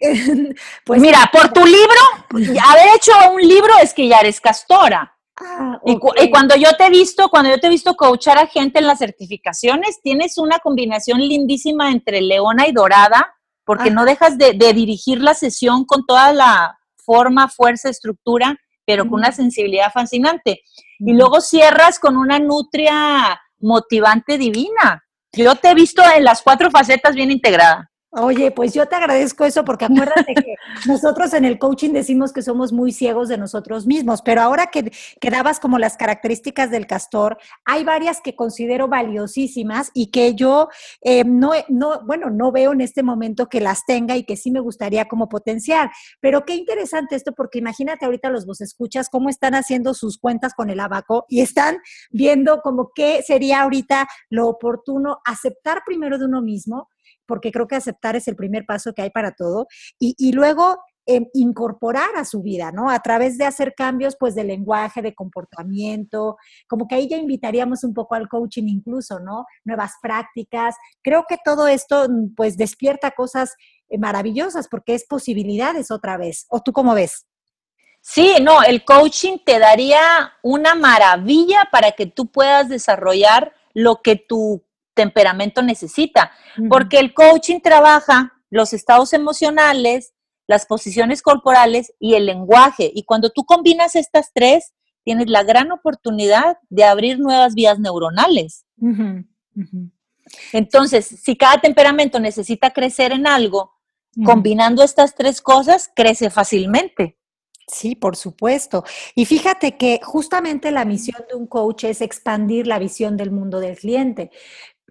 eh, [LAUGHS] pues Mira, por tu libro, haber hecho un libro es que ya eres castora. Ah, Y, cu- ok. y cuando yo te he visto, cuando yo te he visto coachar a gente en las certificaciones, tienes una combinación lindísima entre leona y dorada, porque no dejas de, de dirigir la sesión con toda la forma, fuerza, estructura, pero con una sensibilidad fascinante. Y luego cierras con una nutria motivante divina. Yo te he visto en las cuatro facetas bien integrada. Oye, pues yo te agradezco eso porque acuérdate que [LAUGHS] nosotros en el coaching decimos que somos muy ciegos de nosotros mismos, pero ahora que, que dabas como las características del castor, hay varias que considero valiosísimas y que yo eh, no, no, bueno, no veo en este momento que las tenga y que sí me gustaría como potenciar. Pero qué interesante esto porque imagínate ahorita los vos escuchas cómo están haciendo sus cuentas con el abaco y están viendo como qué sería ahorita lo oportuno aceptar primero de uno mismo porque creo que aceptar es el primer paso que hay para todo, y, luego eh, incorporar a su vida, ¿no? A través de hacer cambios, pues, de lenguaje, de comportamiento, como que ahí ya invitaríamos un poco al coaching incluso, ¿no? Nuevas prácticas. Creo que todo esto, mm, pues, despierta cosas eh, maravillosas porque es posibilidades otra vez. ¿O tú cómo ves? Sí, no, el coaching te daría una maravilla para que tú puedas desarrollar lo que tu temperamento necesita, porque el coaching trabaja los estados emocionales, las posiciones corporales y el lenguaje. Y cuando tú combinas estas tres, tienes la gran oportunidad de abrir nuevas vías neuronales. Entonces, si cada temperamento necesita crecer en algo, combinando estas tres cosas, crece fácilmente. Sí, por supuesto. Y fíjate que justamente la misión de un coach es expandir la visión del mundo del cliente.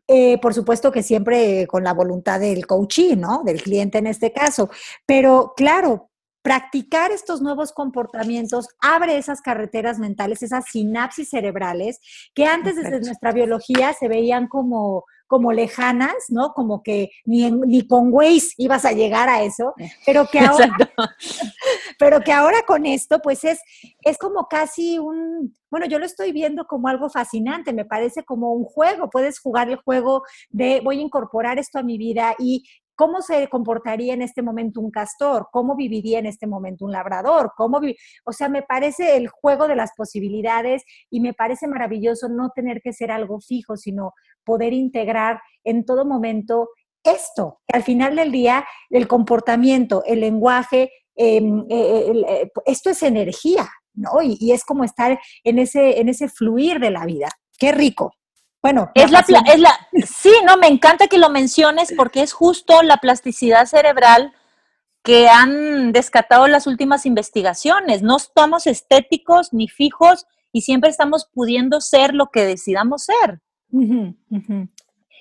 Eh, por supuesto que siempre con la voluntad del coachee, ¿no? Del cliente en este caso. Pero claro, practicar estos nuevos comportamientos abre esas carreteras mentales, esas sinapsis cerebrales que antes desde nuestra biología se veían como como lejanas, ¿no? Como que ni, ni con Waze ibas a llegar a eso, pero que [LAUGHS] ahora, [LAUGHS] pero que ahora con esto, pues es, es como casi un, bueno, yo lo estoy viendo como algo fascinante, me parece como un juego, puedes jugar el juego de voy a incorporar esto a mi vida y ¿Cómo se comportaría en este momento un castor? ¿Cómo viviría en este momento un labrador? ¿Cómo o sea, me parece el juego de las posibilidades y me parece maravilloso no tener que ser algo fijo, sino poder integrar en todo momento esto. Al final del día, el comportamiento, el lenguaje, em, eh, eh, esto es energía, ¿no? Y, y, es como estar en ese, en ese fluir de la vida. Qué rico. Bueno, es la, es la, sí, no, me encanta que lo menciones porque es justo la plasticidad cerebral que han descatado las últimas investigaciones. No estamos estéticos ni fijos y siempre estamos pudiendo ser lo que decidamos ser.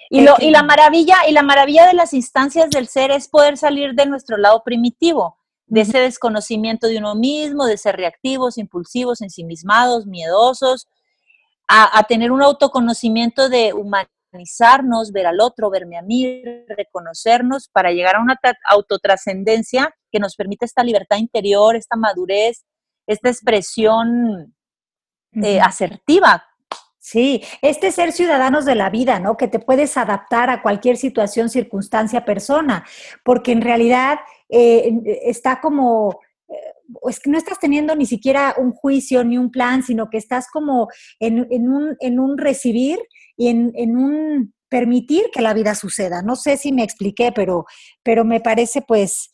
Y, lo, y la maravilla, y la maravilla de las instancias del ser es poder salir de nuestro lado primitivo, de ese desconocimiento de uno mismo, de ser reactivos, impulsivos, ensimismados, miedosos, a, tener un autoconocimiento de humanizarnos, ver al otro, verme a mí, reconocernos para llegar a una autotrascendencia que nos permite esta libertad interior, esta madurez, esta expresión eh, asertiva. Sí, este ser ciudadanos de la vida, ¿no? Que te puedes adaptar a cualquier situación, circunstancia, persona, porque en realidad eh, está como es que no estás teniendo ni siquiera un juicio ni un plan, sino que estás como en, un, recibir y en, un permitir que la vida suceda. No sé si me expliqué, pero, pero me parece pues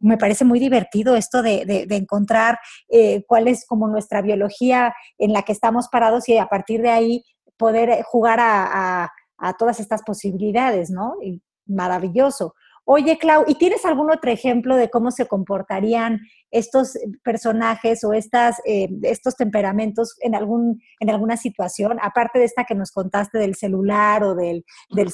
me parece muy divertido esto de, encontrar eh, cuál es como nuestra biología en la que estamos parados y a partir de ahí poder jugar a, a todas estas posibilidades, ¿no? Y maravilloso. Oye, Clau, ¿y tienes algún otro ejemplo de cómo se comportarían estos personajes o estas, eh, estos temperamentos en, algún, en alguna situación, aparte de esta que nos contaste del celular o del, del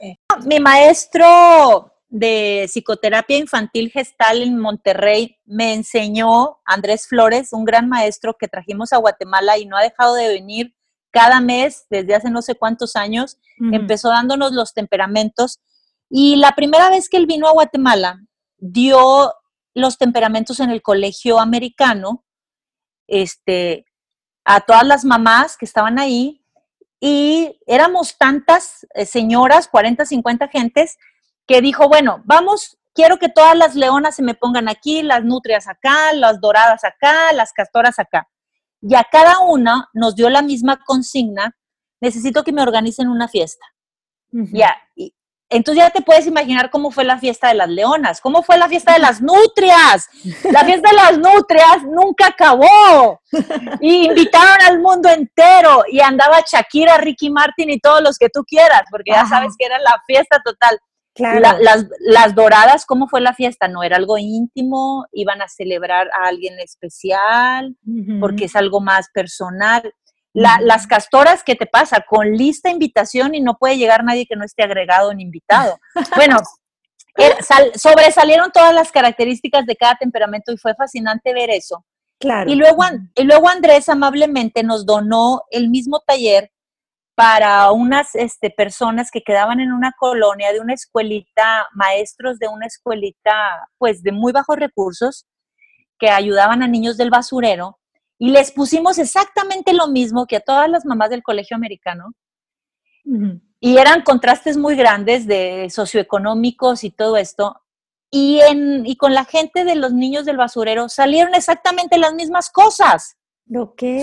eh. Mi maestro de psicoterapia infantil gestal en Monterrey me enseñó, Andrés Flores, un gran maestro que trajimos a Guatemala y no ha dejado de venir cada mes desde hace no sé cuántos años, empezó dándonos los temperamentos y la primera vez que él vino a Guatemala, dio los temperamentos en el colegio americano, este, a todas las mamás que estaban ahí, y éramos tantas eh, señoras, 40, 50 gentes, que dijo, bueno, vamos, quiero que todas las leonas se me pongan aquí, las nutrias acá, las doradas acá, las castoras acá. Y a cada una nos dio la misma consigna, necesito que me organicen una fiesta. Ya, y, entonces ya te puedes imaginar cómo fue la fiesta de las leonas, cómo fue la fiesta de las nutrias. La fiesta de las nutrias nunca acabó. Y invitaron al mundo entero y andaba Shakira, Ricky Martin y todos los que tú quieras, porque ya sabes que era la fiesta total. Las, doradas, ¿cómo fue la fiesta? No era algo íntimo, iban a celebrar a alguien especial, porque es algo más personal las castoras, ¿qué te pasa? Con lista invitación y no puede llegar nadie que no esté agregado ni invitado. [LAUGHS] Bueno, eh, sobresalieron todas las características de cada temperamento y fue fascinante ver eso. Claro. Y luego, y luego Andrés amablemente nos donó el mismo taller para unas este, personas que quedaban en una colonia de una escuelita, maestros de una escuelita, pues de muy bajos recursos, que ayudaban a niños del basurero y les pusimos exactamente lo mismo que a todas las mamás del colegio americano. Y eran contrastes muy grandes de socioeconómicos y todo esto. y, en, y con la gente de los niños del basurero salieron exactamente las mismas cosas.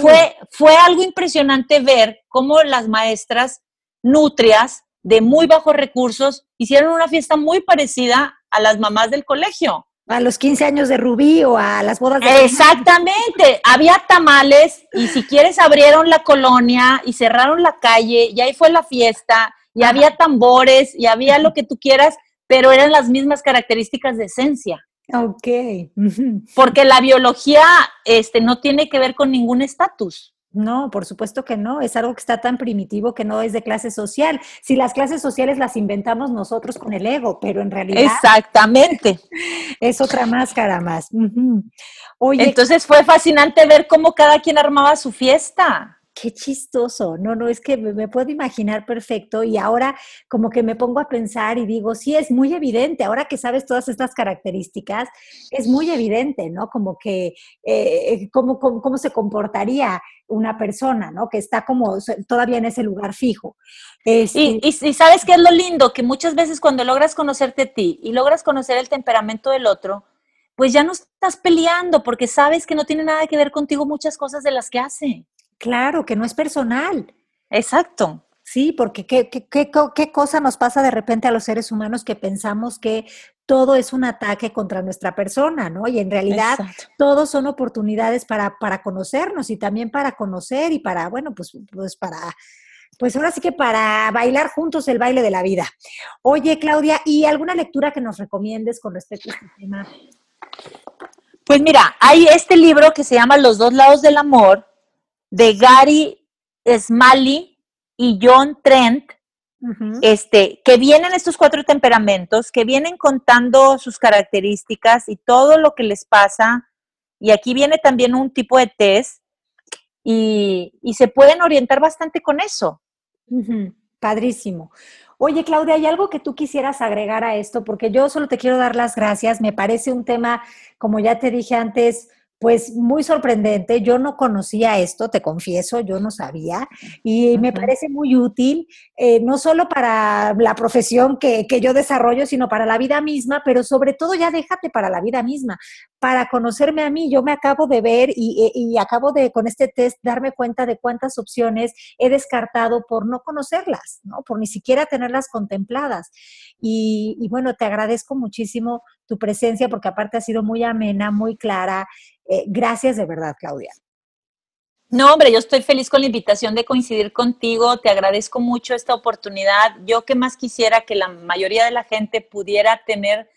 Fue, fue algo impresionante ver cómo las maestras nutrias de muy bajos recursos hicieron una fiesta muy parecida a las mamás del colegio. A los 15 años de Rubí o a las bodas de... Exactamente, había tamales y si quieres abrieron la colonia y cerraron la calle y ahí fue la fiesta y había tambores y había lo que tú quieras, pero eran las mismas características de esencia. Ok. [LAUGHS] Porque la biología este, no tiene que ver con ningún estatus. No, por supuesto que no. Es algo que está tan primitivo que no es de clase social. Si las clases sociales las inventamos nosotros con el ego, pero en realidad. Exactamente. [LAUGHS] Es otra máscara más. Entonces fue fascinante ver cómo cada quien armaba su fiesta qué chistoso. No, no, es que me, puedo imaginar perfecto y ahora como que me pongo a pensar y digo, sí, es muy evidente, ahora que sabes todas estas características, es muy evidente, ¿no? Como que, eh, cómo, cómo, se comportaría una persona, ¿no? Que está como todavía en ese lugar fijo. Este y, y, sabes qué es lo lindo, que muchas veces cuando logras conocerte a ti y logras conocer el temperamento del otro, pues ya no estás peleando porque sabes que no tiene nada que ver contigo muchas cosas de las que hace. Claro, que no es personal. Exacto. Sí, porque ¿qué, qué, qué, cosa nos pasa de repente a los seres humanos que pensamos que todo es un ataque contra nuestra persona, ¿no? Y en realidad todos son oportunidades para, para conocernos y también para conocer y para, bueno, pues, pues para, pues ahora sí que para bailar juntos el baile de la vida. Oye, Claudia, ¿y alguna lectura que nos recomiendes con respecto a este tema? Pues mira, hay este libro que se llama Los dos lados del amor, de Gary Smalley y John Trent, este, que vienen estos cuatro temperamentos, que vienen contando sus características y todo lo que les pasa. Y aquí viene también un tipo de test y, se pueden orientar bastante con eso. Padrísimo. Oye, Claudia, ¿hay algo que tú quisieras agregar a esto? Porque yo solo te quiero dar las gracias. Me parece un tema, como ya te dije antes, pues muy sorprendente. Yo no conocía esto, te confieso, yo no sabía. Y me parece muy útil, eh, no solo para la profesión que, yo desarrollo, sino para la vida misma, pero sobre todo ya déjate para la vida misma, para conocerme a mí. Yo me acabo de ver y, eh, y acabo de, con este test, darme cuenta de cuántas opciones he descartado por no conocerlas, ¿no? por ni siquiera tenerlas contempladas. Y, y bueno, te agradezco muchísimo tu presencia porque aparte ha sido muy amena, muy clara. Eh, gracias de verdad, Claudia. No, hombre, yo estoy feliz con la invitación de coincidir contigo. Te agradezco mucho esta oportunidad. Yo que más quisiera que la mayoría de la gente pudiera tener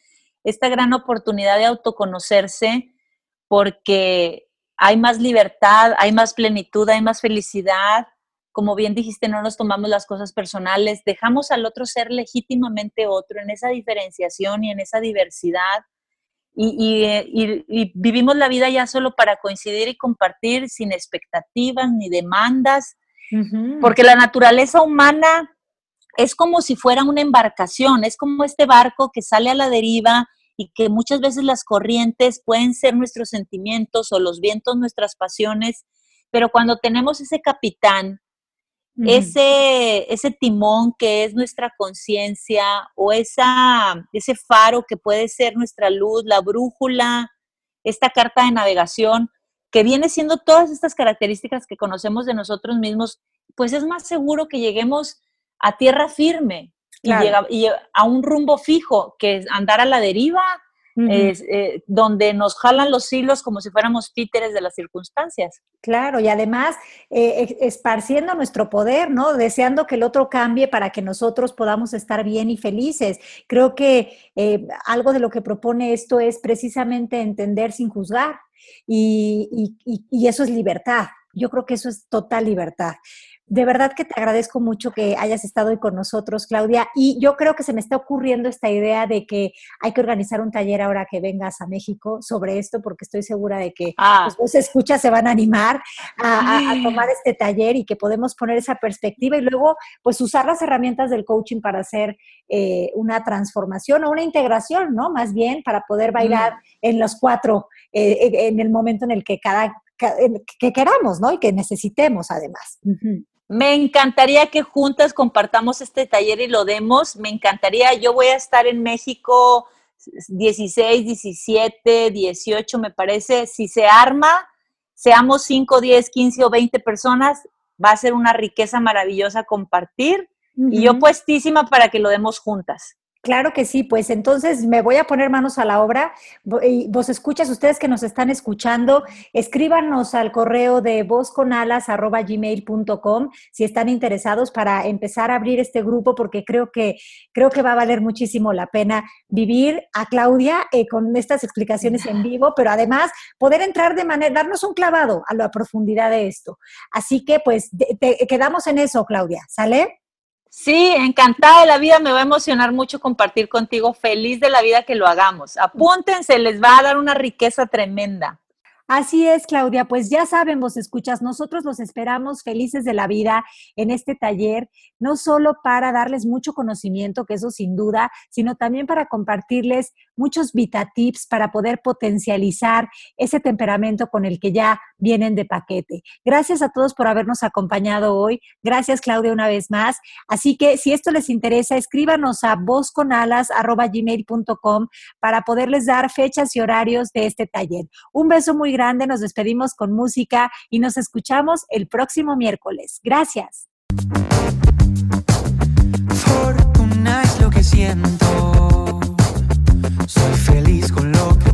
esta gran oportunidad de autoconocerse porque hay más libertad, hay más plenitud, hay más felicidad. Como bien dijiste, no nos tomamos las cosas personales, dejamos al otro ser legítimamente otro en esa diferenciación y en esa diversidad eh, y, vivimos la vida ya solo para coincidir y compartir sin expectativas ni demandas, porque la naturaleza humana es como si fuera una embarcación, es como este barco que sale a la deriva y que muchas veces las corrientes pueden ser nuestros sentimientos o los vientos nuestras pasiones, pero cuando tenemos ese capitán ese, ese timón que es nuestra conciencia o esa, ese faro que puede ser nuestra luz, la brújula, esta carta de navegación, que viene siendo todas estas características que conocemos de nosotros mismos, pues es más seguro que lleguemos a tierra firme y, y a un rumbo fijo que andar a la deriva es, eh, donde nos jalan los hilos como si fuéramos títeres de las circunstancias. Claro, y además eh, esparciendo nuestro poder, ¿no? Deseando que el otro cambie para que nosotros podamos estar bien y felices. Creo que eh, algo de lo que propone esto es precisamente entender sin juzgar y, y eso es libertad. Yo creo que eso es total libertad. De verdad que te agradezco mucho que hayas estado hoy con nosotros, Claudia. Y yo creo que se me está ocurriendo esta idea de que hay que organizar un taller ahora que vengas a México sobre esto, porque estoy segura de que ah. los escuchas se van a animar a, tomar este taller y que podemos poner esa perspectiva y luego pues usar las herramientas del coaching para hacer eh, una transformación o una integración, ¿no? Más bien para poder bailar en los cuatro, eh, en el momento en el que cada que queramos, ¿no? Y que necesitemos además. Me encantaría que juntas compartamos este taller y lo demos. Me encantaría, yo voy a estar en México 16, 17, 18, me parece, si se arma, seamos 5, 10, 15 o 20 personas, va a ser una riqueza maravillosa compartir y yo puestísima para que lo demos juntas. Claro que sí, pues entonces me voy a poner manos a la obra. Vos escuchas, ustedes que nos están escuchando, escríbanos al correo de vozconalas.gmail.com si están interesados para empezar a abrir este grupo, porque creo que, creo que va a valer muchísimo la pena vivir a Claudia eh, con estas explicaciones en [LAUGHS] vivo, pero además poder entrar de manera, darnos un clavado a la profundidad de esto. Así que pues te, quedamos en eso, Claudia, ¿sale? Sí, encantada de la vida, me va a emocionar mucho compartir contigo, feliz de la vida que lo hagamos. Apúntense, les va a dar una riqueza tremenda. Así es, Claudia. Pues ya saben, vos escuchas, nosotros los esperamos felices de la vida en este taller, no solo para darles mucho conocimiento, que eso sin duda, sino también para compartirles muchos vita tips para poder potencializar ese temperamento con el que ya vienen de paquete. Gracias a todos por habernos acompañado hoy. Gracias, Claudia, una vez más. Así que si esto les interesa, escríbanos a vozconalas.gmail.com para poderles dar fechas y horarios de este taller. Un beso muy grande, nos despedimos con música y nos escuchamos el próximo miércoles. Gracias. Soy feliz con lo que